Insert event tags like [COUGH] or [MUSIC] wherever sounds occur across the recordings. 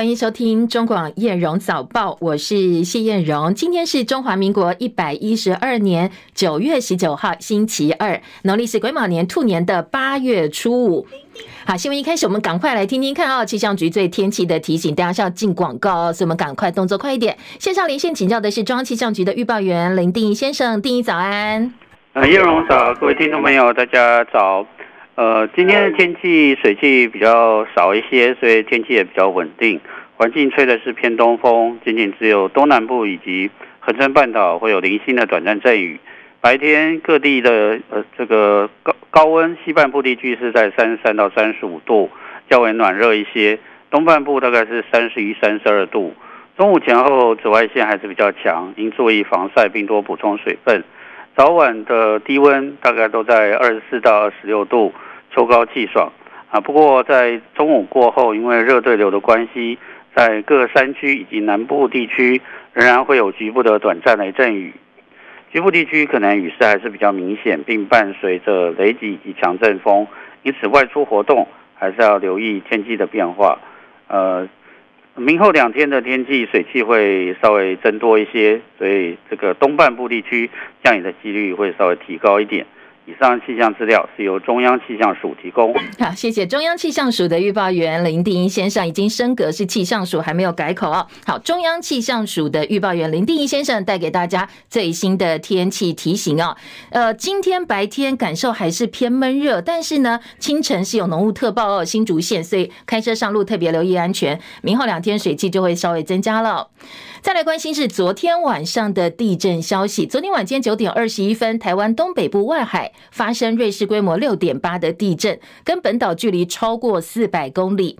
欢迎收听中广叶荣早报，我是谢燕荣。今天是中华民国一百一十二年九月十九号，星期二，农历是癸卯年兔年的八月初五。好，新闻一开始，我们赶快来听听看啊！气象局对天气的提醒，大家是要进广告，所以我们赶快动作快一点。线上连线请教的是中央气象局的预报员林定先生，定一早安。呃，叶荣早，各位听众朋友，大家早。呃，今天的天气水汽比较少一些，所以天气也比较稳定。环境吹的是偏东风，仅仅只有东南部以及恒春半岛会有零星的短暂阵雨。白天各地的呃这个高高温，西半部地区是在三十三到三十五度，较为暖热一些。东半部大概是三十一、三十二度。中午前后紫外线还是比较强，应注意防晒并多补充水分。早晚的低温大概都在二十四到二十六度。秋高气爽啊！不过在中午过后，因为热对流的关系，在各山区以及南部地区仍然会有局部的短暂雷阵雨。局部地区可能雨势还是比较明显，并伴随着雷击以及强阵风，因此外出活动还是要留意天气的变化。呃，明后两天的天气水汽会稍微增多一些，所以这个东半部地区降雨的几率会稍微提高一点。以上气象资料是由中央气象署提供。[LAUGHS] 好，谢谢中央气象署的预报员林定一先生，已经升格是气象署，还没有改口哦。好，中央气象署的预报员林定一先生带给大家最新的天气提醒哦。呃，今天白天感受还是偏闷热，但是呢，清晨是有浓雾特报哦，新竹县，所以开车上路特别留意安全。明后两天水汽就会稍微增加了。再来关心是昨天晚上的地震消息。昨天晚间九点二十一分，台湾东北部外海发生瑞士规模六点八的地震，跟本岛距离超过四百公里。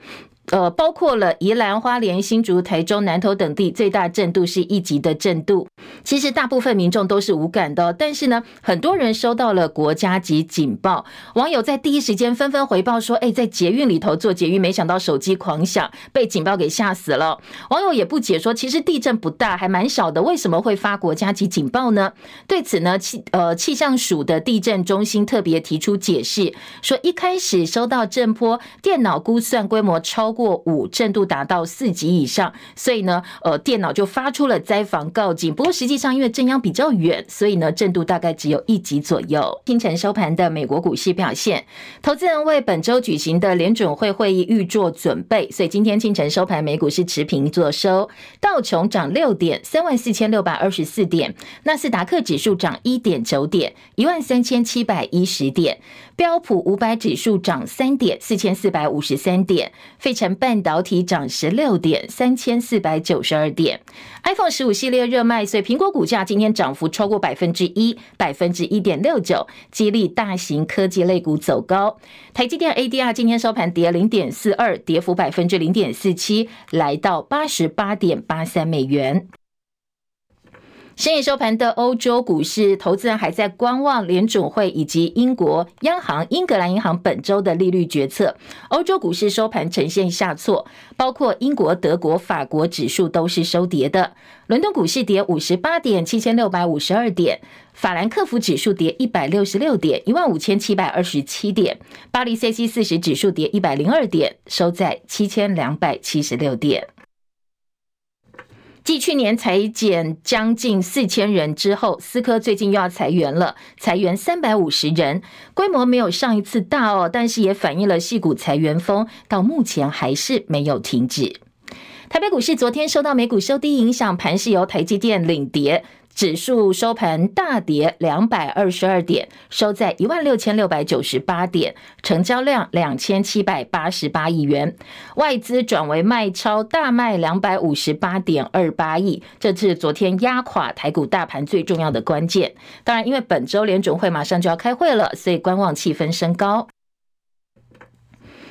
呃，包括了宜兰花莲、新竹、台中、南投等地，最大震度是一级的震度。其实大部分民众都是无感的，但是呢，很多人收到了国家级警报。网友在第一时间纷纷回报说：“哎，在捷运里头做捷运，没想到手机狂响，被警报给吓死了。”网友也不解说：“其实地震不大，还蛮小的，为什么会发国家级警报呢？”对此呢，气呃气象署的地震中心特别提出解释，说一开始收到震波，电脑估算规模超过。过五震度达到四级以上，所以呢，呃，电脑就发出了灾防告警。不过实际上，因为震央比较远，所以呢，震度大概只有一级左右。清晨收盘的美国股市表现，投资人为本周举行的联准会会议预做准备，所以今天清晨收盘，美股是持平作收。道琼涨六点，三万四千六百二十四点；纳斯达克指数涨一点九点，一万三千七百一十点。标普五百指数涨三点，四千四百五十三点；费城半导体涨十六点，三千四百九十二点。iPhone 十五系列热卖，所以苹果股价今天涨幅超过百分之一，百分之一点六九，激励大型科技类股走高。台积电 ADR 今天收盘跌零点四二，跌幅百分之零点四七，来到八十八点八三美元。深夜收盘的欧洲股市，投资人还在观望联准会以及英国央行英格兰银行本周的利率决策。欧洲股市收盘呈现下挫，包括英国、德国、法国指数都是收跌的。伦敦股市跌五十八点，七千六百五十二点；法兰克福指数跌一百六十六点，一万五千七百二十七点；巴黎 CAC 四十指数跌一百零二点，收在七千两百七十六点。继去年裁减将近四千人之后，思科最近又要裁员了，裁员三百五十人，规模没有上一次大哦，但是也反映了系股裁员风到目前还是没有停止。台北股市昨天受到美股收低影响，盘是由台积电领跌。指数收盘大跌两百二十二点，收在一万六千六百九十八点，成交量两千七百八十八亿元，外资转为卖超，大卖两百五十八点二八亿，这是昨天压垮台股大盘最重要的关键。当然，因为本周联准会马上就要开会了，所以观望气氛升高。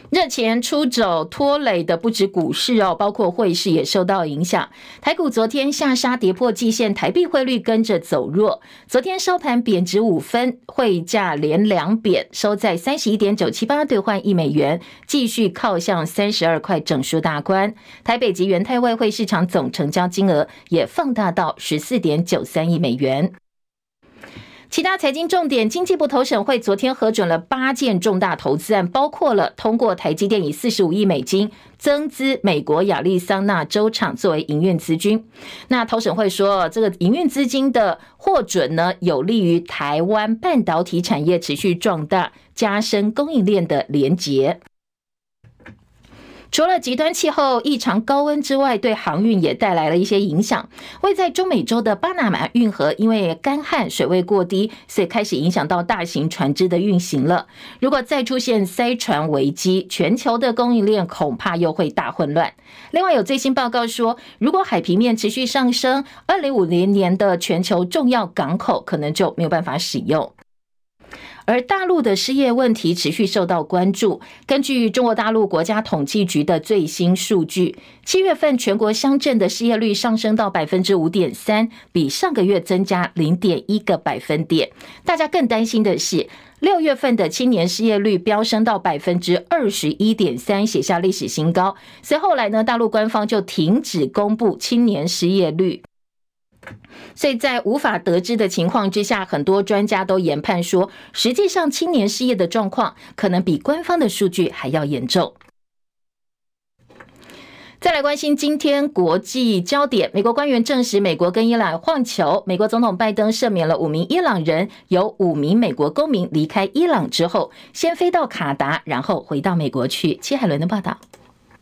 热钱出走拖累的不止股市哦，包括汇市也受到影响。台股昨天下杀跌破季线，台币汇率跟着走弱。昨天收盘贬值五分，汇价连两贬，收在三十一点九七八兑换一美元，继续靠向三十二块整数大关。台北及元泰外汇市场总成交金额也放大到十四点九三亿美元。其他财经重点，经济部投审会昨天核准了八件重大投资案，包括了通过台积电以四十五亿美金增资美国亚利桑那州厂作为营运资金。那投审会说，这个营运资金的获准呢，有利于台湾半导体产业持续壮大，加深供应链的连结。除了极端气候异常高温之外，对航运也带来了一些影响。位在中美洲的巴拿马运河因为干旱，水位过低，所以开始影响到大型船只的运行了。如果再出现塞船危机，全球的供应链恐怕又会大混乱。另外，有最新报告说，如果海平面持续上升，二零五零年的全球重要港口可能就没有办法使用。而大陆的失业问题持续受到关注。根据中国大陆国家统计局的最新数据，七月份全国乡镇的失业率上升到百分之五点三，比上个月增加零点一个百分点。大家更担心的是，六月份的青年失业率飙升到百分之二十一点三，写下历史新高。随后来呢，大陆官方就停止公布青年失业率。所以在无法得知的情况之下，很多专家都研判说，实际上青年失业的状况可能比官方的数据还要严重。再来关心今天国际焦点，美国官员证实，美国跟伊朗换球，美国总统拜登赦免了五名伊朗人，有五名美国公民离开伊朗之后，先飞到卡达，然后回到美国去。戚海伦的报道。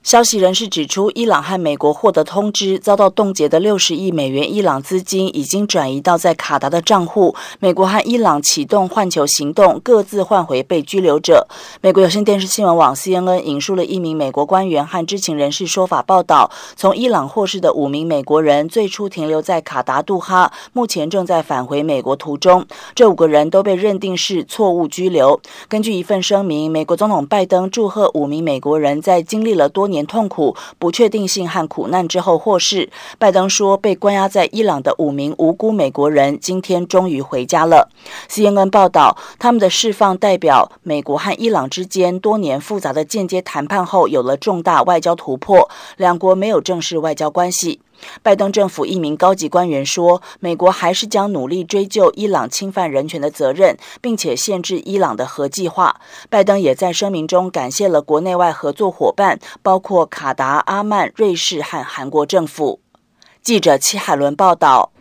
消息人士指出，伊朗和美国获得通知，遭到冻结的六十亿美元伊朗资金已经转移到在卡达的账户。美国和伊朗启动换球行动，各自换回被拘留者。美国有线电视新闻网 CNN 引述了一名美国官员和知情人士说法报道，从伊朗获释的五名美国人最初停留在卡达杜哈，目前正在返回美国途中。这五个人都被认定是错误拘留。根据一份声明，美国总统拜登祝贺五名美国人在经历了多年痛苦、不确定性和苦难之后获释。拜登说，被关押在伊朗的五名无辜美国人今天终于回家了。CNN 报道，他们的释放代表美国和伊朗之间多年复杂的间接谈判后有了重大外交突破，两国没有正式外交关系。拜登政府一名高级官员说：“美国还是将努力追究伊朗侵犯人权的责任，并且限制伊朗的核计划。”拜登也在声明中感谢了国内外合作伙伴，包括卡达、阿曼、瑞士和韩国政府。记者戚海伦报道。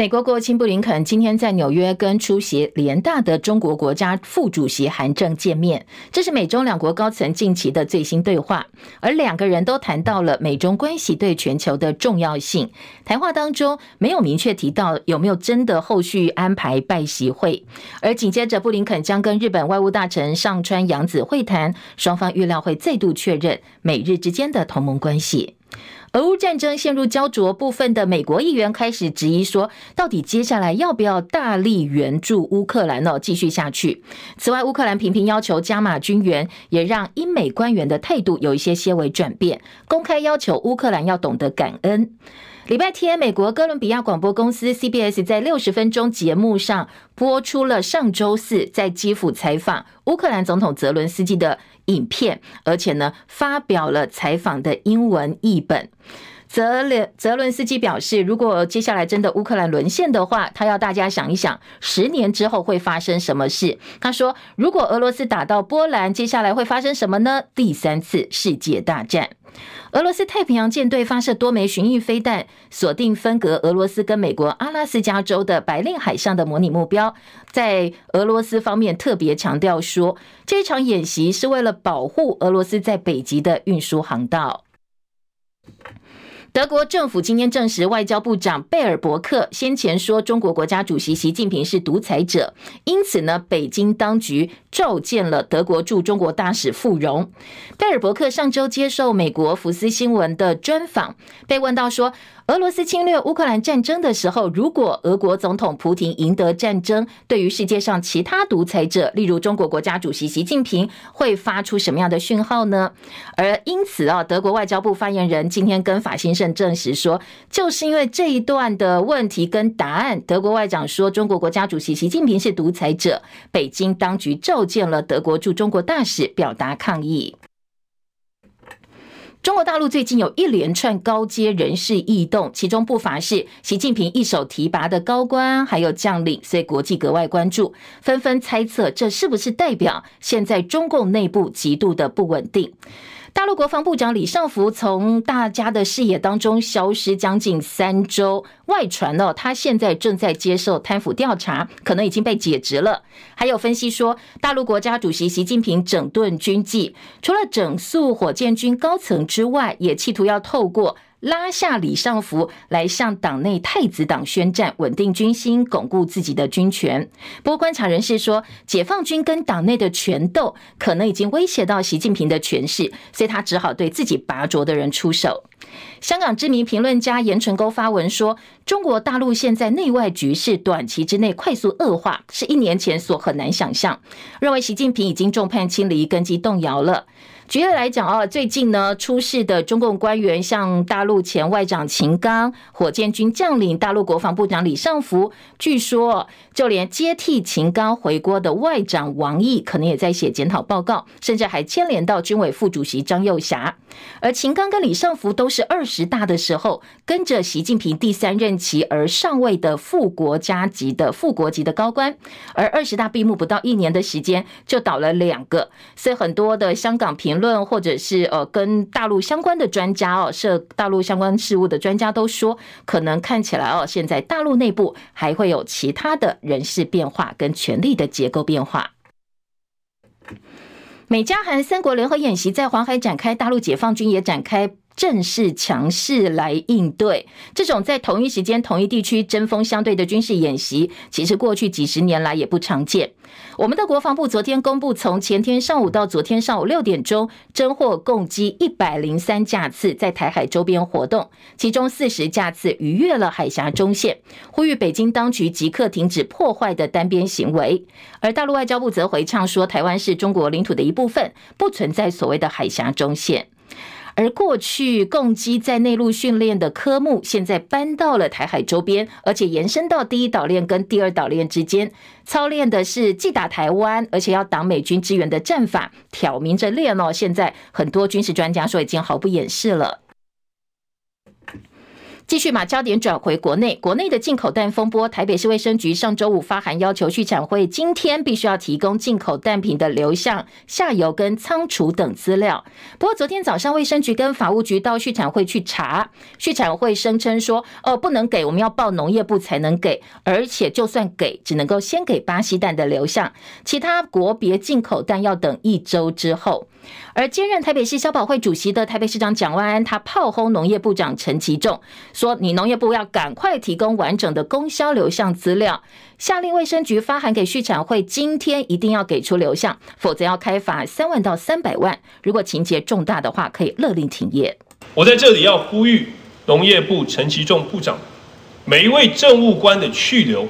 美国国务卿布林肯今天在纽约跟出席联大的中国国家副主席韩正见面，这是美中两国高层近期的最新对话，而两个人都谈到了美中关系对全球的重要性。谈话当中没有明确提到有没有真的后续安排拜习会，而紧接着布林肯将跟日本外务大臣上川阳子会谈，双方预料会再度确认美日之间的同盟关系。俄乌战争陷入焦灼，部分的美国议员开始质疑说，到底接下来要不要大力援助乌克兰呢？继续下去。此外，乌克兰频频要求加码军援，也让英美官员的态度有一些些微转变，公开要求乌克兰要懂得感恩。礼拜天，美国哥伦比亚广播公司 CBS 在六十分钟节目上播出了上周四在基辅采访乌克兰总统泽伦斯基的影片，而且呢，发表了采访的英文译本。泽连泽伦斯基表示，如果接下来真的乌克兰沦陷的话，他要大家想一想，十年之后会发生什么事。他说，如果俄罗斯打到波兰，接下来会发生什么呢？第三次世界大战。俄罗斯太平洋舰队发射多枚巡弋飞弹，锁定分隔俄罗斯跟美国阿拉斯加州的白令海上的模拟目标。在俄罗斯方面特别强调说，这场演习是为了保护俄罗斯在北极的运输航道。德国政府今天证实，外交部长贝尔伯克先前说中国国家主席习近平是独裁者，因此呢，北京当局召见了德国驻中国大使傅荣。贝尔伯克上周接受美国福斯新闻的专访，被问到说，俄罗斯侵略乌克兰战争的时候，如果俄国总统普亭赢得战争，对于世界上其他独裁者，例如中国国家主席习近平，会发出什么样的讯号呢？而因此啊，德国外交部发言人今天跟法新社证实说，就是因为这一段的问题跟答案，德国外长说中国国家主席习近平是独裁者，北京当局召见了德国驻中国大使，表达抗议。中国大陆最近有一连串高阶人事异动，其中不乏是习近平一手提拔的高官，还有将领，所以国际格外关注，纷纷猜测这是不是代表现在中共内部极度的不稳定。大陆国防部长李尚福从大家的视野当中消失将近三周，外传哦他现在正在接受贪腐调查，可能已经被解职了。还有分析说，大陆国家主席习近平整顿军纪，除了整肃火箭军高层之外，也企图要透过。拉下李尚福来向党内太子党宣战，稳定军心，巩固自己的军权。不过，观察人士说，解放军跟党内的权斗可能已经威胁到习近平的权势，所以他只好对自己拔擢的人出手。香港知名评论家严纯沟发文说，中国大陆现在内外局势短期之内快速恶化，是一年前所很难想象。认为习近平已经众叛亲离，根基动摇了。举例来讲啊，最近呢出事的中共官员，像大陆前外长秦刚、火箭军将领、大陆国防部长李尚福，据说就连接替秦刚回国的外长王毅，可能也在写检讨报告，甚至还牵连到军委副主席张又侠。而秦刚跟李尚福都是二十大的时候跟着习近平第三任期而上位的副国家级的副国级的高官，而二十大闭幕不到一年的时间就倒了两个，所以很多的香港评论或者是呃跟大陆相关的专家哦，涉大陆相关事务的专家都说，可能看起来哦，现在大陆内部还会有其他的人事变化跟权力的结构变化。美加韩三国联合演习在黄海展开，大陆解放军也展开。正式强势来应对这种在同一时间、同一地区针锋相对的军事演习，其实过去几十年来也不常见。我们的国防部昨天公布，从前天上午到昨天上午六点钟，侦获共计一百零三架次在台海周边活动，其中四十架次逾越了海峡中线，呼吁北京当局即刻停止破坏的单边行为。而大陆外交部则回呛说，台湾是中国领土的一部分，不存在所谓的海峡中线。而过去共机在内陆训练的科目，现在搬到了台海周边，而且延伸到第一岛链跟第二岛链之间，操练的是既打台湾，而且要挡美军支援的战法，挑明着练哦。现在很多军事专家说，已经毫不掩饰了。继续把焦点转回国内，国内的进口蛋风波，台北市卫生局上周五发函要求畜产会今天必须要提供进口蛋品的流向、下游跟仓储等资料。不过昨天早上卫生局跟法务局到畜产会去查，畜产会声称说：“哦，不能给，我们要报农业部才能给，而且就算给，只能够先给巴西蛋的流向，其他国别进口蛋要等一周之后。”而兼任台北市消保会主席的台北市长蒋万安，他炮轰农业部长陈其仲，说：“你农业部要赶快提供完整的供销流向资料，下令卫生局发函给畜产会，今天一定要给出流向，否则要开罚三万到三百万。如果情节重大的话，可以勒令停业。”我在这里要呼吁农业部陈其仲部长，每一位政务官的去留，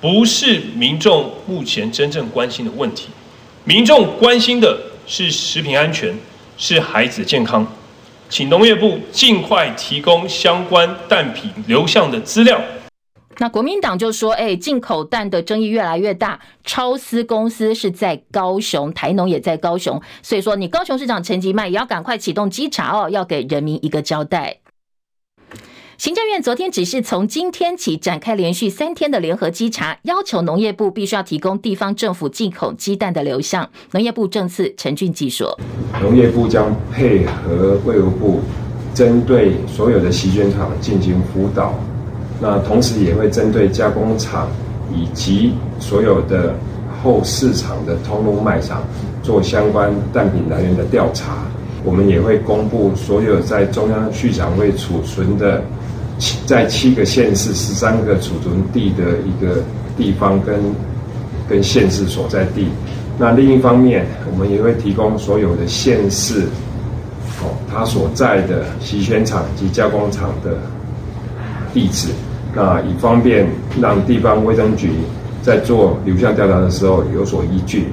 不是民众目前真正关心的问题，民众关心的。是食品安全，是孩子健康，请农业部尽快提供相关蛋品流向的资料。那国民党就说：“哎，进口蛋的争议越来越大，超思公司是在高雄，台农也在高雄，所以说你高雄市长陈吉迈也要赶快启动稽查哦，要给人民一个交代。”行政院昨天只是，从今天起展开连续三天的联合稽查，要求农业部必须要提供地方政府进口鸡蛋的流向。农业部政次陈俊基说：“农业部将配合卫福部，针对所有的习卷厂进行辅导，那同时也会针对加工厂以及所有的后市场的通路卖场做相关蛋品来源的调查。我们也会公布所有在中央畜产会储存的。”在七个县市、十三个储存地的一个地方跟跟县市所在地。那另一方面，我们也会提供所有的县市，哦，它所在的洗选厂及加工厂的地址，那以方便让地方卫生局在做流向调查的时候有所依据。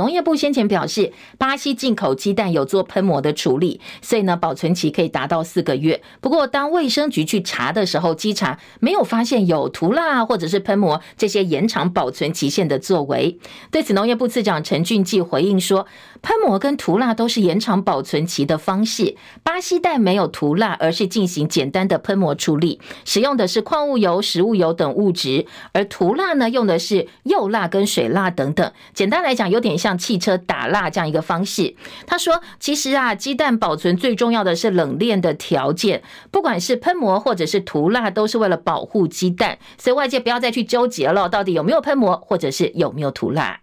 农业部先前表示，巴西进口鸡蛋有做喷膜的处理，所以呢，保存期可以达到四个月。不过，当卫生局去查的时候，稽查没有发现有涂蜡或者是喷膜这些延长保存期限的作为。对此，农业部次长陈俊记回应说，喷膜跟涂蜡都是延长保存期的方式。巴西蛋没有涂蜡，而是进行简单的喷膜处理，使用的是矿物油、食物油等物质；而涂蜡呢，用的是釉蜡跟水蜡等等。简单来讲，有点像汽车打蜡这样一个方式。他说，其实啊，鸡蛋保存最重要的是冷链的条件，不管是喷膜或者是涂蜡，都是为了保护鸡蛋。所以外界不要再去纠结了，到底有没有喷膜，或者是有没有涂蜡。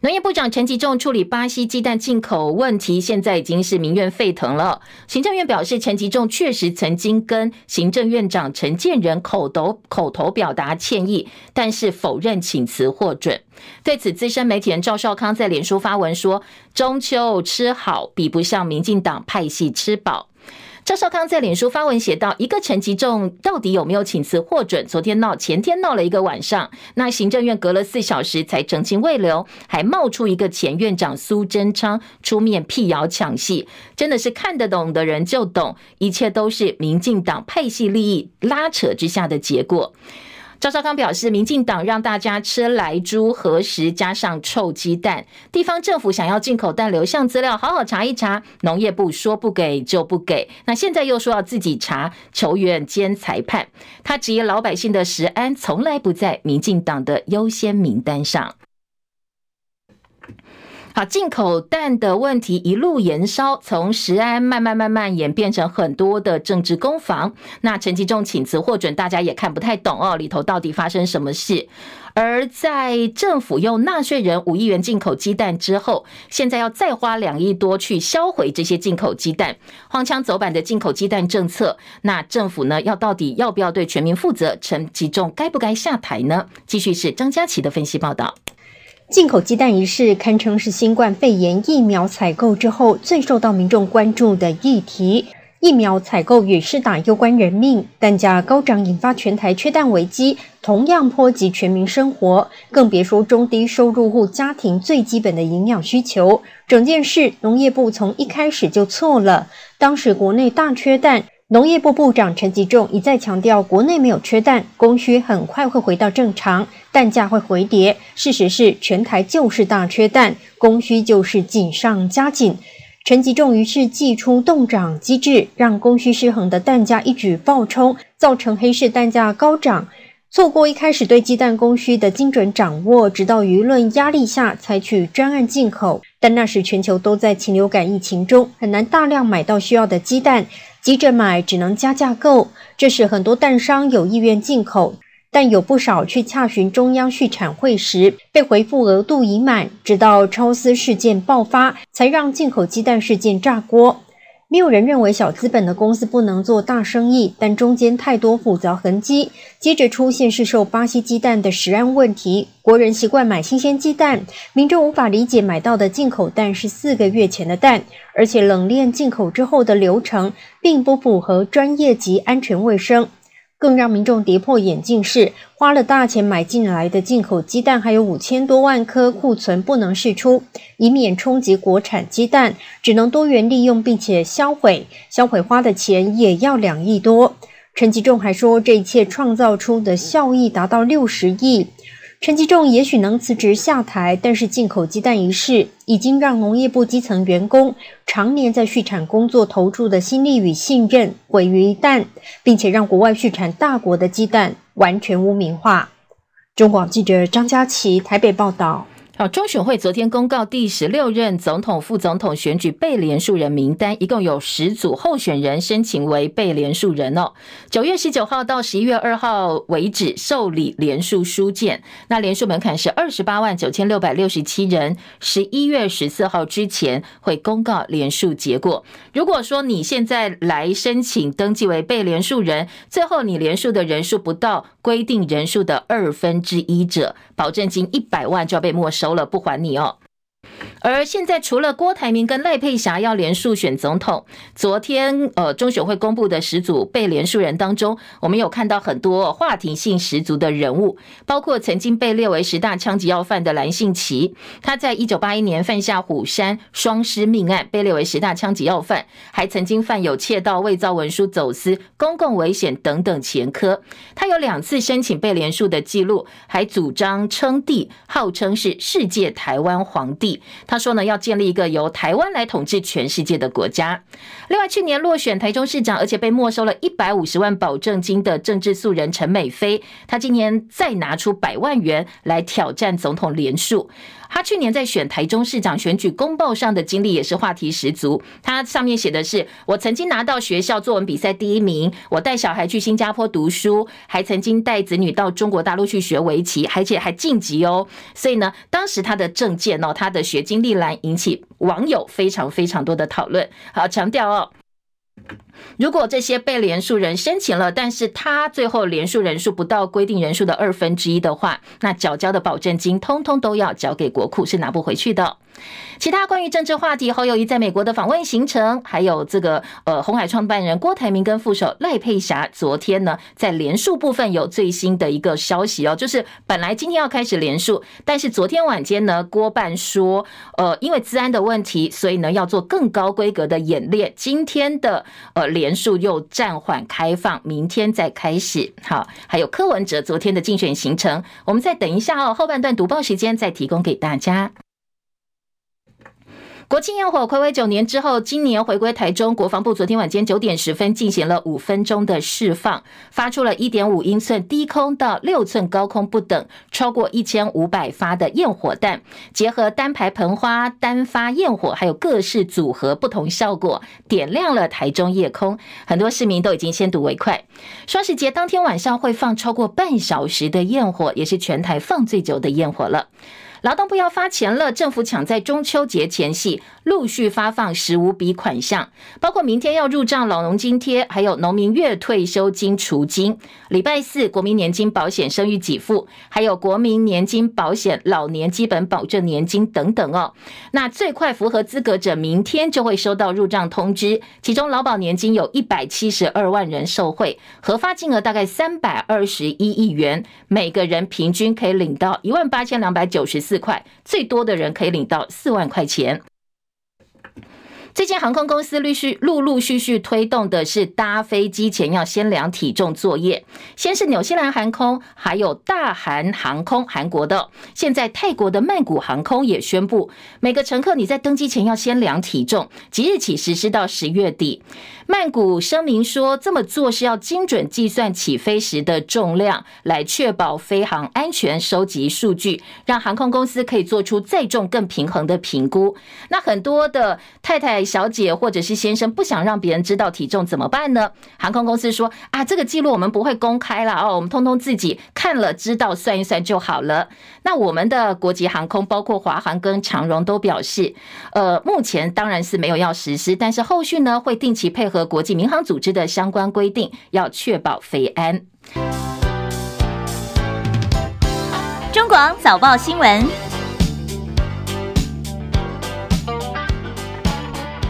农业部长陈吉仲处理巴西鸡蛋进口问题，现在已经是民怨沸腾了。行政院表示，陈吉仲确实曾经跟行政院长陈建仁口头口头表达歉意，但是否认请辞获准。对此，资深媒体人赵少康在脸书发文说：“中秋吃好，比不上民进党派系吃饱。”赵少康在脸书发文写道：“一个陈吉仲到底有没有请辞获准？昨天闹，前天闹了一个晚上，那行政院隔了四小时才澄清未留，还冒出一个前院长苏贞昌出面辟谣抢戏，真的是看得懂的人就懂，一切都是民进党派系利益拉扯之下的结果。”赵少康表示，民进党让大家吃来猪、何时加上臭鸡蛋，地方政府想要进口蛋流向资料，好好查一查。农业部说不给就不给，那现在又说要自己查，球员兼裁判。他质疑老百姓的食安从来不在民进党的优先名单上。好，进口蛋的问题一路延烧，从食安慢慢慢慢演变成很多的政治攻防。那陈吉仲请辞获准，大家也看不太懂哦，里头到底发生什么事？而在政府用纳税人五亿元进口鸡蛋之后，现在要再花两亿多去销毁这些进口鸡蛋，荒腔走板的进口鸡蛋政策，那政府呢，要到底要不要对全民负责？陈吉仲该不该下台呢？继续是张佳琪的分析报道。进口鸡蛋一事堪称是新冠肺炎疫苗采购之后最受到民众关注的议题。疫苗采购与施打攸关人命，蛋价高涨引发全台缺蛋危机，同样波及全民生活，更别说中低收入户家庭最基本的营养需求。整件事，农业部从一开始就错了。当时国内大缺蛋。农业部部长陈吉仲一再强调，国内没有缺蛋，供需很快会回到正常，蛋价会回跌。事实是，全台就是大缺蛋，供需就是紧上加紧。陈吉仲于是祭出冻涨机制，让供需失衡的蛋价一举暴冲，造成黑市蛋价高涨。错过一开始对鸡蛋供需的精准掌握，直到舆论压力下采取专案进口，但那时全球都在禽流感疫情中，很难大量买到需要的鸡蛋。急着买，只能加价购。这是，很多蛋商有意愿进口，但有不少去洽询中央畜产会时，被回复额度已满。直到超丝事件爆发，才让进口鸡蛋事件炸锅。没有人认为小资本的公司不能做大生意，但中间太多复杂痕迹。接着出现是受巴西鸡蛋的食安问题，国人习惯买新鲜鸡蛋，民众无法理解买到的进口蛋是四个月前的蛋，而且冷链进口之后的流程并不符合专业及安全卫生。更让民众跌破眼镜是，花了大钱买进来的进口鸡蛋，还有五千多万颗库存不能释出，以免冲击国产鸡蛋，只能多元利用并且销毁，销毁花的钱也要两亿多。陈吉仲还说，这一切创造出的效益达到六十亿。陈吉仲也许能辞职下台，但是进口鸡蛋一事已经让农业部基层员工常年在畜产工作投注的心力与信任毁于一旦，并且让国外畜产大国的鸡蛋完全污名化。中广记者张佳琪台北报道。好，中选会昨天公告第十六任总统、副总统选举被连署人名单，一共有十组候选人申请为被连署人哦。九月十九号到十一月二号为止受理连署书件，那连署门槛是二十八万九千六百六十七人。十一月十四号之前会公告连署结果。如果说你现在来申请登记为被连署人，最后你连署的人数不到规定人数的二分之一者，保证金一百万就要被没收。收了不还你哦。而现在除了郭台铭跟赖佩霞要连署选总统，昨天呃中选会公布的十组被连署人当中，我们有看到很多话题性十足的人物，包括曾经被列为十大枪击要犯的蓝信奇，他在一九八一年犯下虎山双尸命案，被列为十大枪击要犯，还曾经犯有窃盗、伪造文书、走私、公共危险等等前科。他有两次申请被连署的记录，还主张称帝，号称是世界台湾皇帝。他说呢，要建立一个由台湾来统治全世界的国家。另外，去年落选台中市长，而且被没收了一百五十万保证金的政治素人陈美菲，他今年再拿出百万元来挑战总统连署。他去年在选台中市长选举公报上的经历也是话题十足。他上面写的是：我曾经拿到学校作文比赛第一名，我带小孩去新加坡读书，还曾经带子女到中国大陆去学围棋，而且还晋级哦。所以呢，当时他的政见哦，他的学经历栏引起网友非常非常多的讨论。好，强调哦。如果这些被连署人申请了，但是他最后连署人数不到规定人数的二分之一的话，那缴交的保证金通通都要交给国库，是拿不回去的。其他关于政治话题，侯友谊在美国的访问行程，还有这个呃红海创办人郭台铭跟副手赖佩霞，昨天呢在连署部分有最新的一个消息哦，就是本来今天要开始连署，但是昨天晚间呢郭办说，呃因为治安的问题，所以呢要做更高规格的演练，今天的呃连署又暂缓开放，明天再开始。好，还有柯文哲昨天的竞选行程，我们再等一下哦，后半段读报时间再提供给大家。国庆焰火睽违九年之后，今年回归台中，国防部昨天晚间九点十分进行了五分钟的释放，发出了一点五英寸低空到六寸高空不等，超过一千五百发的焰火弹，结合单排喷花、单发焰火，还有各式组合不同效果，点亮了台中夜空。很多市民都已经先睹为快。双十节当天晚上会放超过半小时的焰火，也是全台放最久的焰火了。劳动部要发钱了，政府抢在中秋节前夕陆续发放十五笔款项，包括明天要入账老农津贴，还有农民月退休金除金。礼拜四国民年金保险生育给付，还有国民年金保险老年基本保证年金等等哦。那最快符合资格者，明天就会收到入账通知。其中劳保年金有一百七十二万人受惠，核发金额大概三百二十一亿元，每个人平均可以领到一万八千两百九十四块，最多的人可以领到四万块钱。最近航空公司陆续陆陆续续推动的是搭飞机前要先量体重作业，先是纽西兰航空，还有大韩航空韩国的，现在泰国的曼谷航空也宣布，每个乘客你在登机前要先量体重，即日起实施到十月底。曼谷声明说，这么做是要精准计算起飞时的重量，来确保飞航安全，收集数据，让航空公司可以做出载重更平衡的评估。那很多的太太、小姐或者是先生不想让别人知道体重怎么办呢？航空公司说啊，这个记录我们不会公开了哦，我们通通自己看了知道算一算就好了。那我们的国际航空，包括华航跟长荣都表示，呃，目前当然是没有要实施，但是后续呢会定期配合。国际民航组织的相关规定，要确保飞安。中广早报新闻，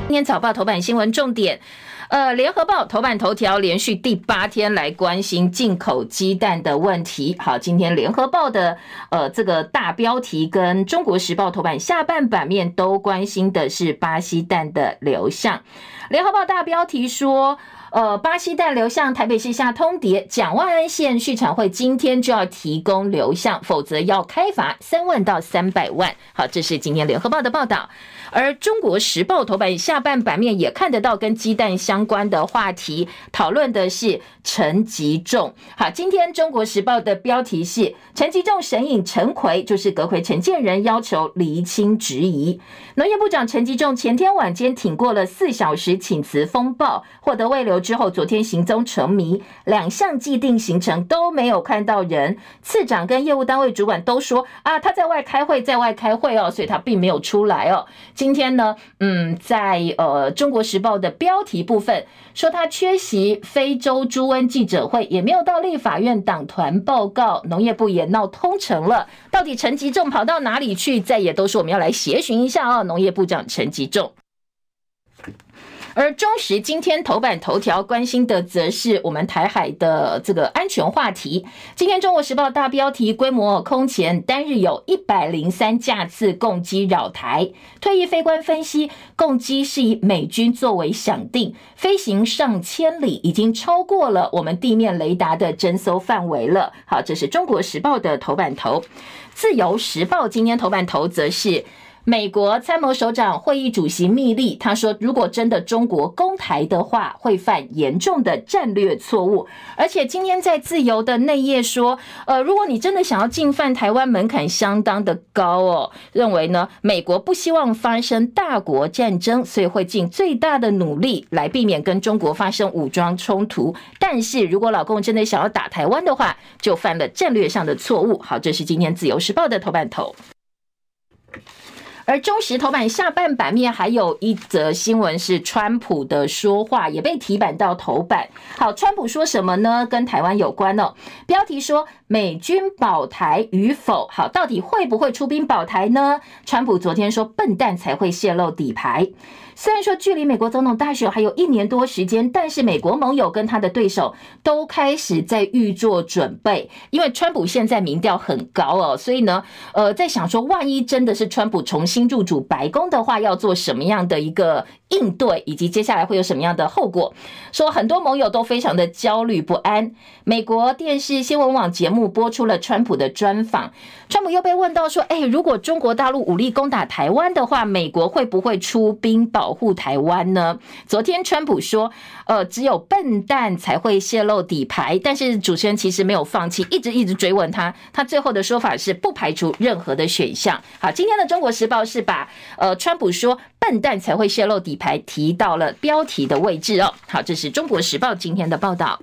今天早报头版新闻重点。呃，联合报头版头条连续第八天来关心进口鸡蛋的问题。好，今天联合报的呃这个大标题跟中国时报头版下半版面都关心的是巴西蛋的流向。联合报大标题说，呃，巴西蛋流向台北市下通牒，蒋万安县畜产会今天就要提供流向，否则要开罚三万到三百万。好，这是今天联合报的报道。而中国时报头版下半版面也看得到跟鸡蛋相关的话题，讨论的是陈吉仲。好，今天中国时报的标题是陈吉仲神隐陈奎，就是阁揆陈建仁要求厘清质疑。农业部长陈吉仲前天晚间挺过了四小时请辞风暴，获得未留之后，昨天行踪成谜，两项既定行程都没有看到人。次长跟业务单位主管都说啊，他在外开会，在外开会哦，所以他并没有出来哦。今天呢，嗯，在呃《中国时报》的标题部分说他缺席非洲猪瘟记者会，也没有到立法院党团报告，农业部也闹通城了。到底陈吉仲跑到哪里去？再也都是我们要来协寻一下哦。农业部长陈吉仲。而中时今天头版头条关心的，则是我们台海的这个安全话题。今天《中国时报》大标题：规模空前，单日有一百零三架次共机扰台。退役飞官分析，共机是以美军作为响定，飞行上千里，已经超过了我们地面雷达的侦搜范围了。好，这是《中国时报》的头版头。《自由时报》今天头版头则是。美国参谋首长会议主席密利他说：“如果真的中国攻台的话，会犯严重的战略错误。而且今天在自由的内页说，呃，如果你真的想要进犯台湾，门槛相当的高哦。认为呢，美国不希望发生大国战争，所以会尽最大的努力来避免跟中国发生武装冲突。但是如果老共真的想要打台湾的话，就犯了战略上的错误。好，这是今天自由时报的头版头。”而中时头版下半版面还有一则新闻是川普的说话也被提版到头版。好，川普说什么呢？跟台湾有关哦。标题说美军保台与否？好，到底会不会出兵保台呢？川普昨天说笨蛋才会泄露底牌。虽然说距离美国总统大选还有一年多时间，但是美国盟友跟他的对手都开始在预做准备，因为川普现在民调很高哦，所以呢，呃，在想说，万一真的是川普重新入主白宫的话，要做什么样的一个应对，以及接下来会有什么样的后果？说很多盟友都非常的焦虑不安。美国电视新闻网节目播出了川普的专访，川普又被问到说：“哎，如果中国大陆武力攻打台湾的话，美国会不会出兵保保护台湾呢？”昨天川普说：“呃，只有笨蛋才会泄露底牌。”但是主持人其实没有放弃，一直一直追问他。他最后的说法是不排除任何的选项。好，今天的《中国时报》是把呃川普说笨蛋才会泄露底牌提到了标题的位置哦。好，这是中国时报今天的报道。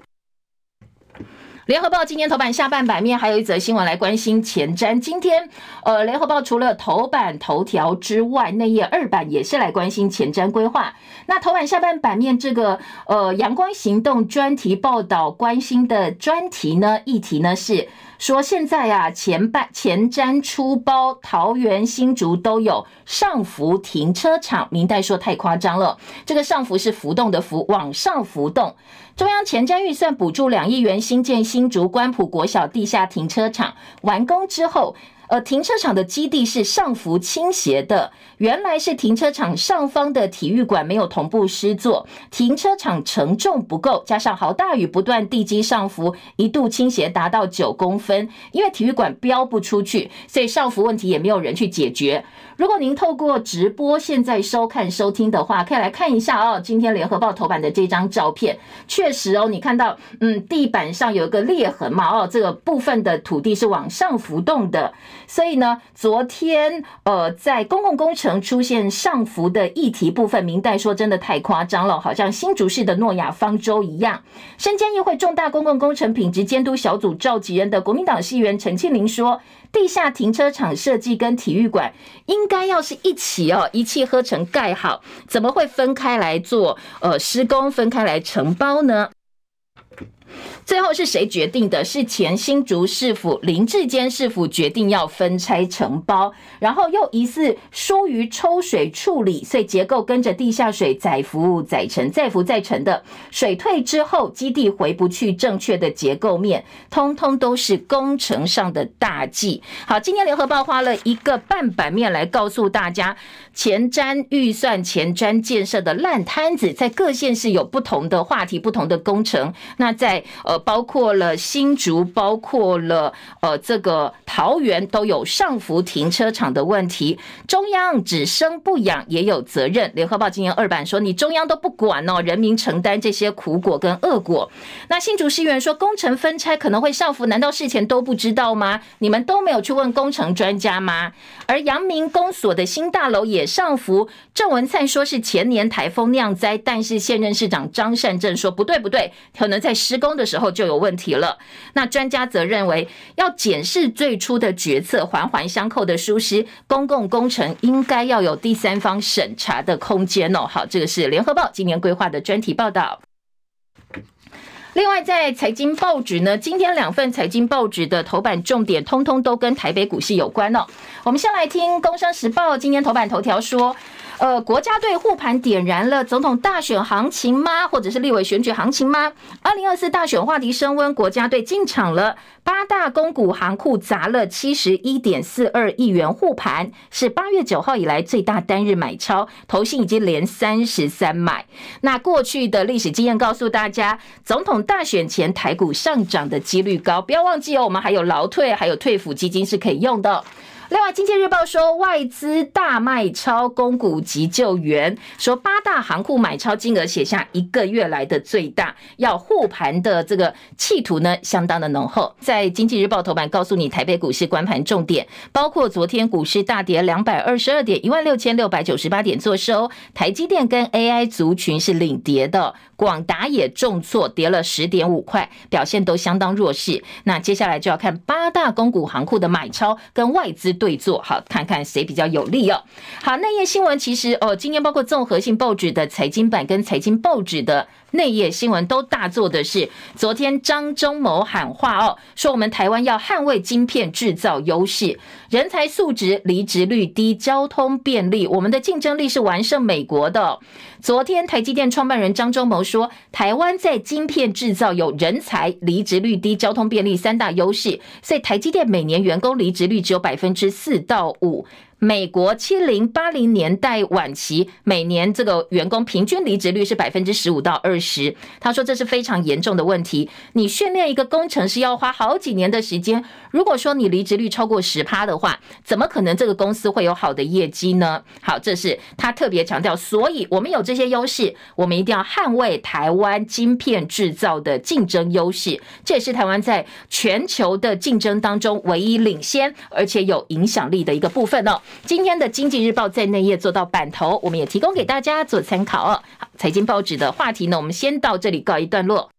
联合报今天头版下半版面还有一则新闻来关心前瞻。今天，呃，联合报除了头版头条之外，内页二版也是来关心前瞻规划。那头版下半版面这个呃阳光行动专题报道关心的专题呢，议题呢是。说现在啊，前半前瞻出包，桃园新竹都有上浮停车场。明代说太夸张了，这个上浮是浮动的浮，往上浮动。中央前瞻预算补助两亿元新建新竹关埔国小地下停车场，完工之后。呃，停车场的基地是上浮倾斜的，原来是停车场上方的体育馆没有同步施作，停车场承重不够，加上豪大雨不断，地基上浮一度倾斜达到九公分，因为体育馆标不出去，所以上浮问题也没有人去解决。如果您透过直播现在收看收听的话，可以来看一下哦，今天联合报头版的这张照片，确实哦，你看到嗯，地板上有一个裂痕嘛，哦，这个部分的土地是往上浮动的。所以呢，昨天呃，在公共工程曾出现上浮的议题部分，民代说真的太夸张了，好像新竹市的诺亚方舟一样。身兼议会重大公共工程品质监督小组召集人的国民党议员陈庆林说，地下停车场设计跟体育馆应该要是一起哦，一气呵成盖好，怎么会分开来做呃施工，分开来承包呢？最后是谁决定的？是前新竹市府林志坚市府决定要分拆承包，然后又疑似疏于抽水处理，所以结构跟着地下水载浮载沉，载浮载沉的。水退之后，基地回不去正确的结构面，通通都是工程上的大忌。好，今天联合报花了一个半版面来告诉大家，前瞻预算、前瞻建设的烂摊子，在各县市有不同的话题、不同的工程。那在呃，包括了新竹，包括了呃这个桃园都有上浮停车场的问题。中央只生不养也有责任。联合报今年二版说，你中央都不管哦，人民承担这些苦果跟恶果。那新竹市议员说，工程分拆可能会上浮，难道事前都不知道吗？你们都没有去问工程专家吗？而阳明公所的新大楼也上浮，郑文灿说是前年台风酿灾，但是现任市长张善政说不对不对，可能在施工的时候就有问题了。那专家则认为要检视最初的决策，环环相扣的疏失，公共工程应该要有第三方审查的空间哦。好，这个是联合报今年规划的专题报道。另外，在财经报纸呢，今天两份财经报纸的头版重点，通通都跟台北股市有关哦。我们先来听《工商时报》今天头版头条说。呃，国家队护盘点燃了总统大选行情吗？或者是立委选举行情吗？二零二四大选话题升温，国家队进场了，八大公股行库砸了七十一点四二亿元护盘，是八月九号以来最大单日买超，投信已经连三十三买。那过去的历史经验告诉大家，总统大选前台股上涨的几率高，不要忘记哦，我们还有劳退，还有退抚基金是可以用的。另外，《经济日报》说外资大卖超，公股急救援，说八大行库买超金额写下一个月来的最大，要护盘的这个企图呢，相当的浓厚。在《经济日报》头版告诉你，台北股市观盘重点，包括昨天股市大跌两百二十二点，一万六千六百九十八点作收，台积电跟 AI 族群是领跌的，广达也重挫，跌了十点五块，表现都相当弱势。那接下来就要看八大公股行库的买超跟外资。对坐好，看看谁比较有利哦。好，内页新闻其实哦，今天包括综合性报纸的财经版跟财经报纸的内页新闻都大做的是，昨天张忠谋喊话哦，说我们台湾要捍卫晶片制造优势，人才素质、离职率低、交通便利，我们的竞争力是完胜美国的。昨天台积电创办人张忠谋说，台湾在晶片制造有人才、离职率低、交通便利三大优势，所以台积电每年员工离职率只有百分之四到五。美国七零八零年代晚期，每年这个员工平均离职率是百分之十五到二十。他说这是非常严重的问题。你训练一个工程师要花好几年的时间，如果说你离职率超过十趴的话，怎么可能这个公司会有好的业绩呢？好，这是他特别强调。所以我们有这些优势，我们一定要捍卫台湾晶片制造的竞争优势。这也是台湾在全球的竞争当中唯一领先而且有影响力的一个部分哦。今天的《经济日报》在内页做到版头，我们也提供给大家做参考哦。好，财经报纸的话题呢，我们先到这里告一段落。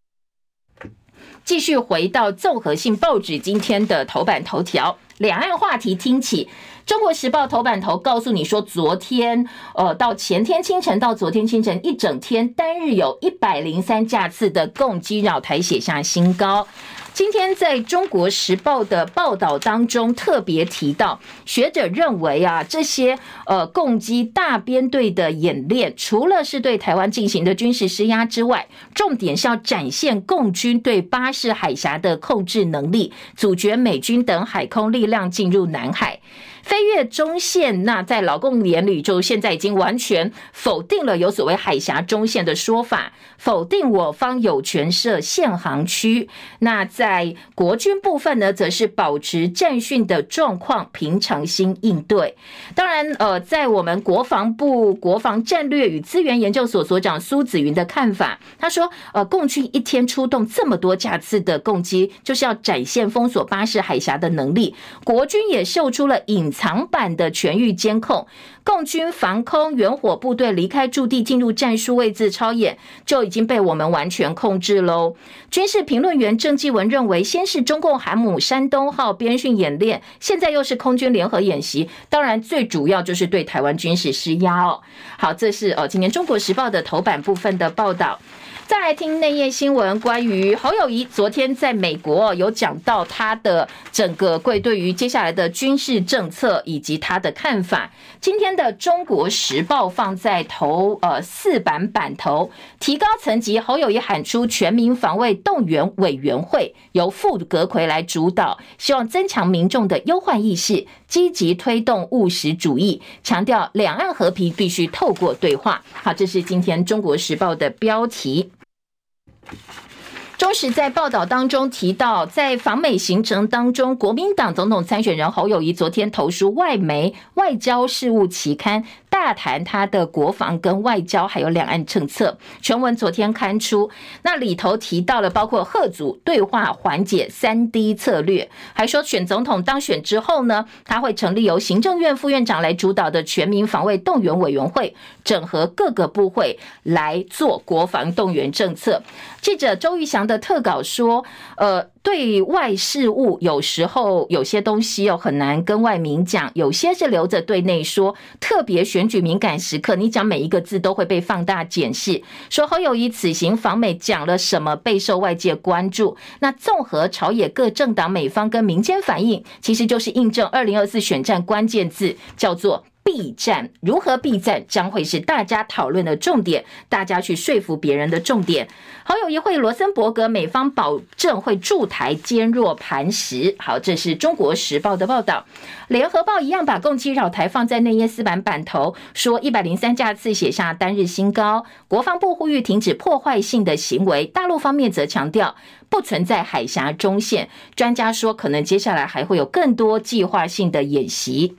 继续回到综合性报纸今天的头版头条，两岸话题听起。《中国时报》头版头告诉你说，昨天呃到前天清晨到昨天清晨一整天单日有一百零三架次的共机绕台写下新高。今天在中国时报的报道当中特别提到，学者认为啊，这些呃共机大编队的演练，除了是对台湾进行的军事施压之外，重点是要展现共军对巴士海峡的控制能力，阻绝美军等海空力量进入南海。飞越中线，那在老共眼里，就现在已经完全否定了有所谓海峡中线的说法，否定我方有权设限航区。那在国军部分呢，则是保持战训的状况，平常心应对。当然，呃，在我们国防部国防战略与资源研究所所长苏子云的看法，他说，呃，共军一天出动这么多架次的共机，就是要展现封锁巴士海峡的能力。国军也秀出了隐。长版的全域监控，共军防空远火部队离开驻地进入战术位置超演，就已经被我们完全控制喽。军事评论员郑继文认为，先是中共航母山东号编训演练，现在又是空军联合演习，当然最主要就是对台湾军事施压哦。好，这是哦，今年中国时报的头版部分的报道。再来听内页新闻，关于侯友宜昨天在美国有讲到他的整个贵对于接下来的军事政策以及他的看法。今天的中国时报放在头呃四版版头，提高层级，侯友宜喊出全民防卫动员委员会，由傅格奎来主导，希望增强民众的忧患意识，积极推动务实主义，强调两岸和平必须透过对话。好，这是今天中国时报的标题。中时在报道当中提到，在访美行程当中，国民党总统参选人侯友谊昨天投书外媒《外交事务》期刊。大谈他的国防跟外交，还有两岸政策。全文昨天刊出，那里头提到了包括吓阻对话缓解三 D 策略，还说选总统当选之后呢，他会成立由行政院副院长来主导的全民防卫动员委员会，整合各个部会来做国防动员政策。记者周玉祥的特稿说，呃。对外事务有时候有些东西又很难跟外民讲，有些是留着对内说。特别选举敏感时刻，你讲每一个字都会被放大检视。说侯友宜此行访美讲了什么，备受外界关注。那综合朝野各政党、美方跟民间反应，其实就是印证二零二四选战关键字，叫做。避战，如何避战将会是大家讨论的重点，大家去说服别人的重点。好，友一会罗森伯格，美方保证会驻台坚若磐石。好，这是中国时报的报道。联合报一样把共机扰台放在内页四版版头，说一百零三架次写下单日新高。国防部呼吁停止破坏性的行为，大陆方面则强调不存在海峡中线。专家说，可能接下来还会有更多计划性的演习。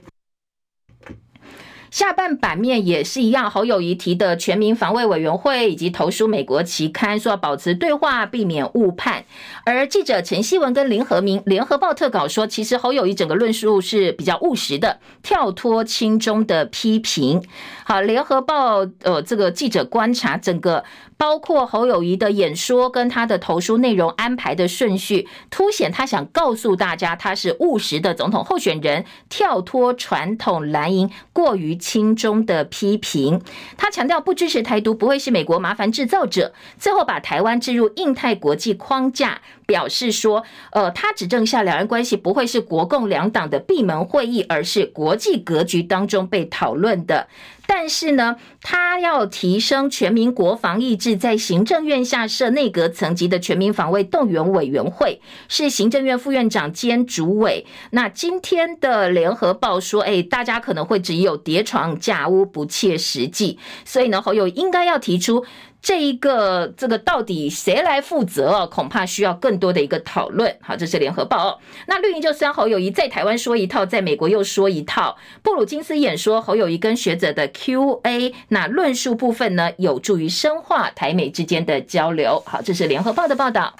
下半版面也是一样，侯友谊提的全民防卫委员会以及投书美国期刊，说要保持对话，避免误判。而记者陈希文跟林和明联合报特稿说，其实侯友谊整个论述是比较务实的，跳脱轻中的批评。好，联合报呃这个记者观察整个。包括侯友谊的演说跟他的投书内容安排的顺序，凸显他想告诉大家，他是务实的总统候选人，跳脱传统蓝营过于 [LAUGHS] 亲中的批评。他强调不支持台独，不会是美国麻烦制造者。最后把台湾置入印太国际框架，表示说，呃，他指证下两岸关系不会是国共两党的闭门会议，而是国际格局当中被讨论的。但是呢，他要提升全民国防意志，在行政院下设内阁层级的全民防卫动员委员会，是行政院副院长兼主委。那今天的联合报说，哎，大家可能会只有叠床架屋，不切实际。所以呢，侯友应该要提出。这一个这个到底谁来负责哦？恐怕需要更多的一个讨论。好，这是联合报哦。那绿营就算侯友宜在台湾说一套，在美国又说一套。布鲁金斯演说侯友宜跟学者的 Q&A，那论述部分呢，有助于深化台美之间的交流。好，这是联合报的报道。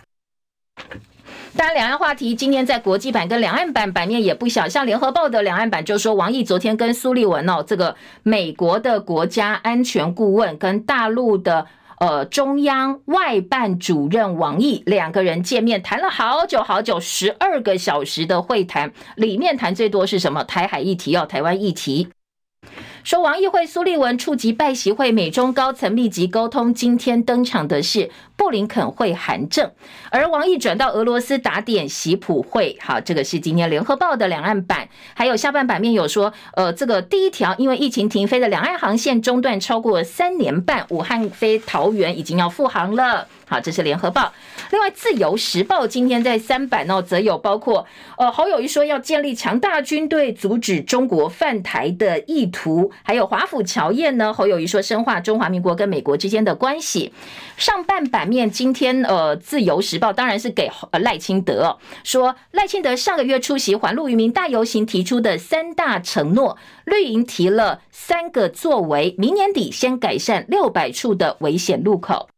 当然，两岸话题今天在国际版跟两岸版版面也不小，像联合报的两岸版就说，王毅昨天跟苏利文哦，这个美国的国家安全顾问跟大陆的。呃，中央外办主任王毅两个人见面，谈了好久好久，十二个小时的会谈，里面谈最多是什么？台海议题，要台湾议题。说王毅会苏立文触及拜习会，美中高层密集沟通。今天登场的是布林肯会韩正，而王毅转到俄罗斯打点习普会。好，这个是今天联合报的两岸版，还有下半版面有说，呃，这个第一条因为疫情停飞的两岸航线中断超过三年半，武汉飞桃园已经要复航了。好，这是联合报。另外，自由时报今天在三版哦，则有包括呃侯友谊说要建立强大军队，阻止中国犯台的意图，还有华府乔宴呢。侯友谊说深化中华民国跟美国之间的关系。上半版面今天呃自由时报当然是给呃赖清德，说赖清德上个月出席环路渔民大游行提出的三大承诺，绿营提了三个作为，明年底先改善六百处的危险路口。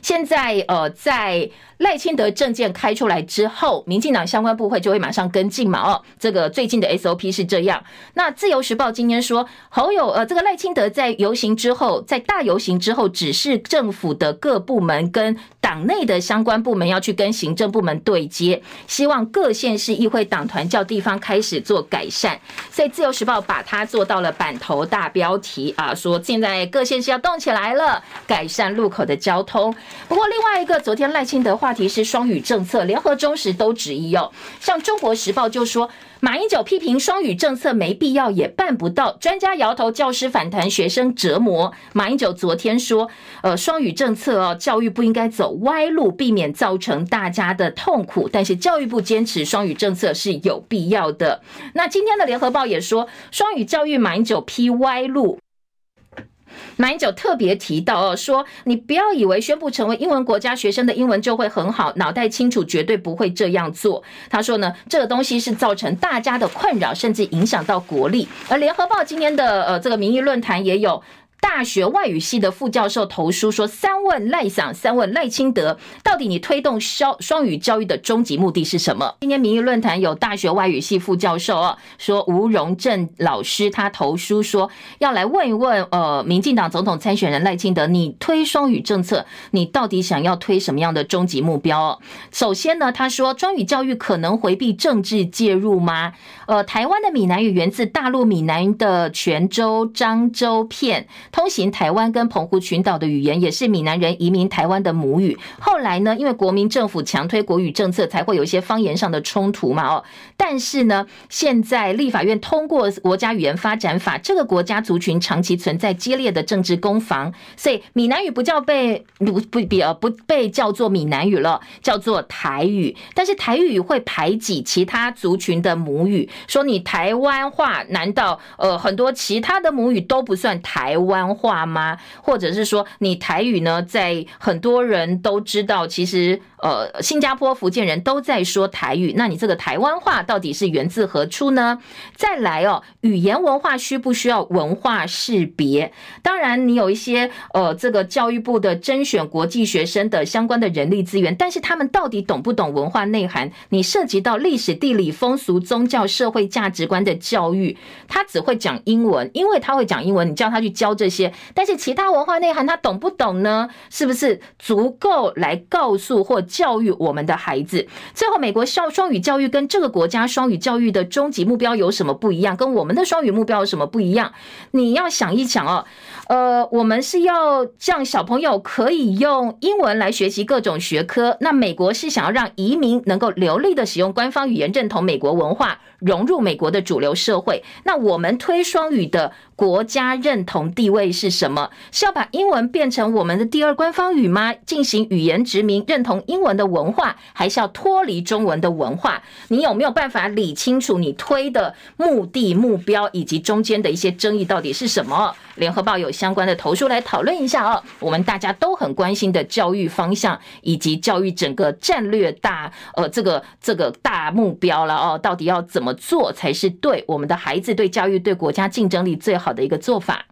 现在呃，在赖清德政见开出来之后，民进党相关部会就会马上跟进嘛。哦，这个最近的 SOP 是这样。那自由时报今天说，侯友呃，这个赖清德在游行之后，在大游行之后，指示政府的各部门跟党内的相关部门要去跟行政部门对接，希望各县市议会党团叫地方开始做改善。所以自由时报把它做到了版头大标题啊，说现在各县市要动起来了，改善路口的交通。不过，另外一个昨天赖清德话题是双语政策，联合中时都质疑哦。像中国时报就说，马英九批评双语政策没必要也办不到，专家摇头，教师反弹，学生折磨。马英九昨天说，呃，双语政策哦，教育部应该走歪路，避免造成大家的痛苦。但是教育部坚持双语政策是有必要的。那今天的联合报也说，双语教育马英九批歪路。马英九特别提到哦，说你不要以为宣布成为英文国家，学生的英文就会很好，脑袋清楚，绝对不会这样做。他说呢，这个东西是造成大家的困扰，甚至影响到国力。而联合报今天的呃这个民意论坛也有。大学外语系的副教授投书说：“三问赖想，三问赖清德，到底你推动双双语教育的终极目的是什么？”今天民意论坛有大学外语系副教授哦，说吴荣正老师他投书说要来问一问，呃，民进党总统参选人赖清德，你推双语政策，你到底想要推什么样的终极目标？首先呢，他说双语教育可能回避政治介入吗？呃，台湾的闽南语源自大陆闽南的泉州、漳州片。通行台湾跟澎湖群岛的语言，也是闽南人移民台湾的母语。后来呢，因为国民政府强推国语政策，才会有一些方言上的冲突嘛。哦，但是呢，现在立法院通过国家语言发展法，这个国家族群长期存在激烈的政治攻防，所以闽南语不叫被不不比呃不被叫做闽南语了，叫做台语。但是台语会排挤其他族群的母语，说你台湾话，难道呃很多其他的母语都不算台湾话吗？或者是说，你台语呢，在很多人都知道，其实呃，新加坡、福建人都在说台语。那你这个台湾话到底是源自何处呢？再来哦，语言文化需不需要文化识别？当然，你有一些呃，这个教育部的甄选国际学生的相关的人力资源，但是他们到底懂不懂文化内涵？你涉及到历史、地理、风俗、宗教、社会价值观的教育，他只会讲英文，因为他会讲英文，你叫他去教这些。但是其他文化内涵他懂不懂呢？是不是足够来告诉或教育我们的孩子？最后，美国校双语教育跟这个国家双语教育的终极目标有什么不一样？跟我们的双语目标有什么不一样？你要想一想哦。呃，我们是要让小朋友可以用英文来学习各种学科。那美国是想要让移民能够流利的使用官方语言，认同美国文化，融入美国的主流社会。那我们推双语的国家认同地位是什么？是要把英文变成我们的第二官方语吗？进行语言殖民，认同英文的文化，还是要脱离中文的文化？你有没有办法理清楚你推的目的、目标以及中间的一些争议到底是什么？联合报有相关的投诉来讨论一下哦，我们大家都很关心的教育方向以及教育整个战略大呃这个这个大目标了哦，到底要怎么做才是对我们的孩子、对教育、对国家竞争力最好的一个做法？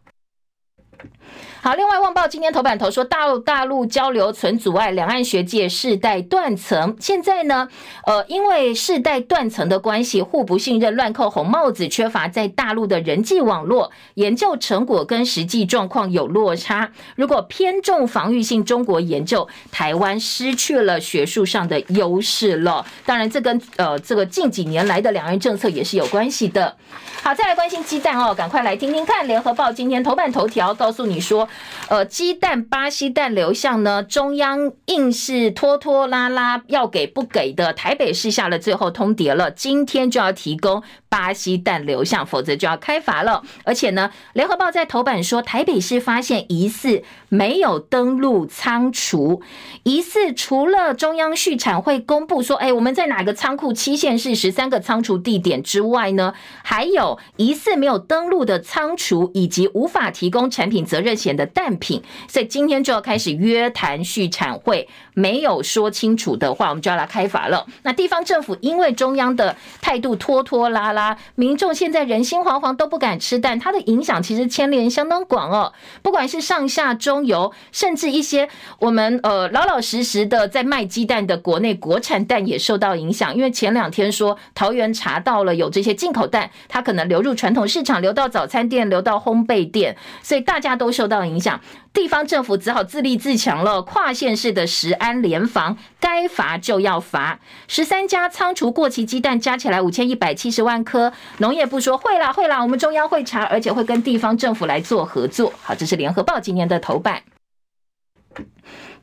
好，另外，《旺报》今天头版头说，大陆大陆交流存阻碍，两岸学界世代断层。现在呢，呃，因为世代断层的关系，互不信任，乱扣红帽子，缺乏在大陆的人际网络，研究成果跟实际状况有落差。如果偏重防御性中国研究，台湾失去了学术上的优势了。当然，这跟呃这个近几年来的两岸政策也是有关系的。好，再来关心鸡蛋哦，赶快来听听看，《联合报》今天头版头条告诉你说。呃，鸡蛋巴西蛋流向呢，中央硬是拖拖拉拉要给不给的，台北市下了最后通牒了，今天就要提供。巴西蛋流向，否则就要开罚了。而且呢，联合报在头版说，台北市发现疑似没有登录仓储，疑似除了中央畜产会公布说，哎，我们在哪个仓库，期限是十三个仓储地点之外呢，还有疑似没有登录的仓储，以及无法提供产品责任险的蛋品。所以今天就要开始约谈畜产会，没有说清楚的话，我们就要来开罚了。那地方政府因为中央的态度拖拖拉拉。民众现在人心惶惶，都不敢吃蛋，它的影响其实牵连相当广哦。不管是上下中游，甚至一些我们呃老老实实的在卖鸡蛋的国内国产蛋也受到影响。因为前两天说桃园查到了有这些进口蛋，它可能流入传统市场，流到早餐店，流到烘焙店，所以大家都受到影响。地方政府只好自立自强了，跨县市的食安联防，该罚就要罚。十三家仓储过期鸡蛋加起来五千一百七十万颗，农业部说会啦会啦，我们中央会查，而且会跟地方政府来做合作。好，这是联合报今年的头版。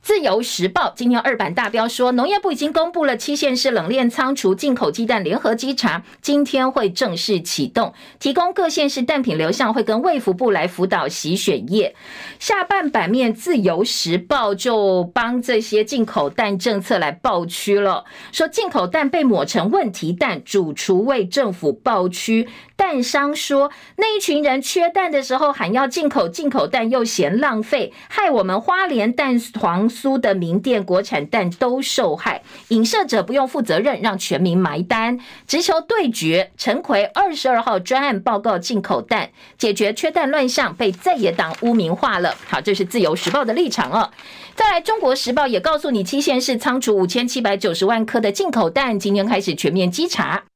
自由时报今天二版大标说，农业部已经公布了七县市冷链仓储进口鸡蛋联合稽查，今天会正式启动，提供各县市蛋品流向，会跟卫福部来辅导洗选业。下半版面，自由时报就帮这些进口蛋政策来爆区了，说进口蛋被抹成问题蛋，主厨为政府爆区。蛋商说，那一群人缺蛋的时候喊要进口进口蛋，又嫌浪费，害我们花莲蛋黄酥的名店国产蛋都受害。影射者不用负责任，让全民埋单，直球对决。陈奎二十二号专案报告进口蛋，解决缺蛋乱象，被在野党污名化了。好，这是自由时报的立场哦。再来，中国时报也告诉你，七县市仓储五千七百九十万颗的进口蛋，今天开始全面稽查。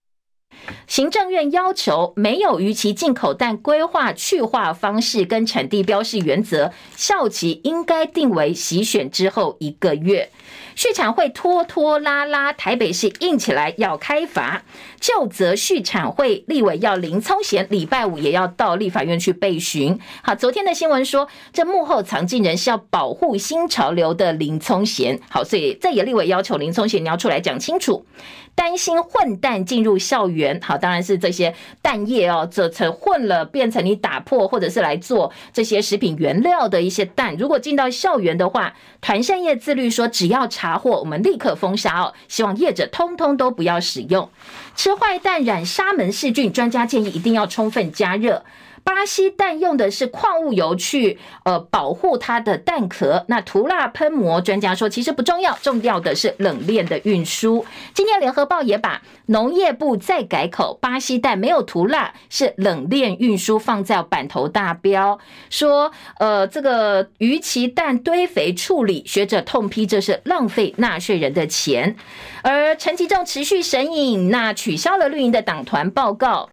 行政院要求没有逾期进口但规划去化方式跟产地标示原则，效期应该定为洗选之后一个月。畜产会拖拖拉拉，台北市硬起来要开罚，就责畜产会立委要林聪贤，礼拜五也要到立法院去备询。好，昨天的新闻说，这幕后藏镜人是要保护新潮流的林聪贤。好，所以在野立委要求林聪贤你要出来讲清楚。担心混蛋进入校园，好，当然是这些蛋液哦，这层混了变成你打破或者是来做这些食品原料的一些蛋，如果进到校园的话，团膳业自律说只要查获，我们立刻封杀哦，希望业者通通都不要使用。吃坏蛋染沙门氏菌，专家建议一定要充分加热。巴西蛋用的是矿物油去呃保护它的蛋壳，那涂蜡喷膜，专家说其实不重要，重要的是冷链的运输。今天联合报也把农业部再改口，巴西蛋没有涂蜡，是冷链运输放在版头大标，说呃这个鱼鳍蛋堆肥处理，学者痛批这是浪费纳税人的钱。而陈吉仲持续神隐，那取消了绿营的党团报告。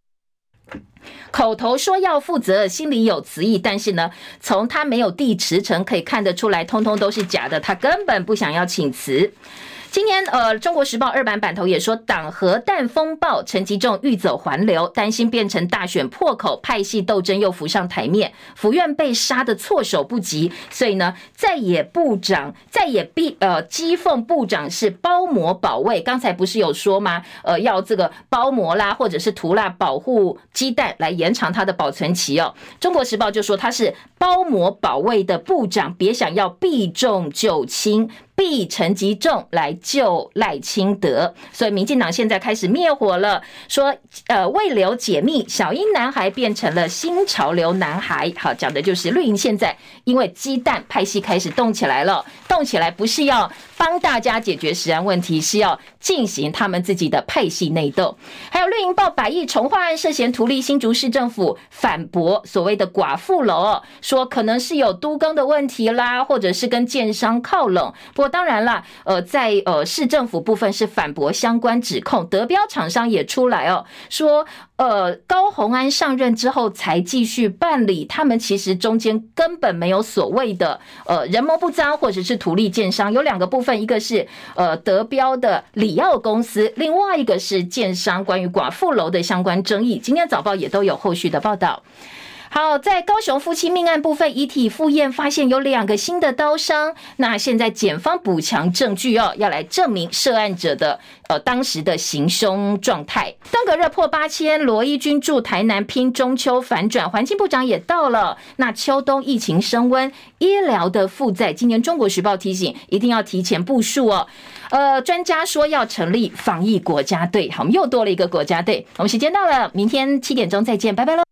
口头说要负责，心里有词意，但是呢，从他没有递辞呈可以看得出来，通通都是假的，他根本不想要请辞。今天，呃，《中国时报》二版版头也说，党核弹风暴，陈吉仲欲走还流，担心变成大选破口，派系斗争又浮上台面，府院被杀的措手不及，所以呢，在野部长，在野必呃讥讽部长是包膜保卫。刚才不是有说吗？呃，要这个包膜啦，或者是涂蜡保护鸡蛋，来延长它的保存期哦。《中国时报》就说他是包膜保卫的部长，别想要避重就轻。逼陈吉仲来救赖清德，所以民进党现在开始灭火了，说呃为留解密，小英男孩变成了新潮流男孩。好，讲的就是绿营现在因为鸡蛋派系开始动起来了，动起来不是要帮大家解决食安问题，是要进行他们自己的派系内斗。还有绿营报百亿重划案涉嫌图利新竹市政府，反驳所谓的寡妇楼，说可能是有都更的问题啦，或者是跟建商靠拢。不过当然了，呃，在呃市政府部分是反驳相关指控，德标厂商也出来哦，说呃高虹安上任之后才继续办理，他们其实中间根本没有所谓的呃人谋不臧或者是图利建商，有两个部分，一个是呃德标的里奥公司，另外一个是建商关于寡妇楼的相关争议，今天早报也都有后续的报道。好，在高雄夫妻命案部分，遗体复验发现有两个新的刀伤。那现在检方补强证据哦，要来证明涉案者的呃当时的行凶状态。登革热破八千，罗伊军驻台南拼中秋反转，环境部长也到了。那秋冬疫情升温，医疗的负载，今年中国时报提醒一定要提前部署哦。呃，专家说要成立防疫国家队，好，我们又多了一个国家队。我们时间到了，明天七点钟再见，拜拜喽。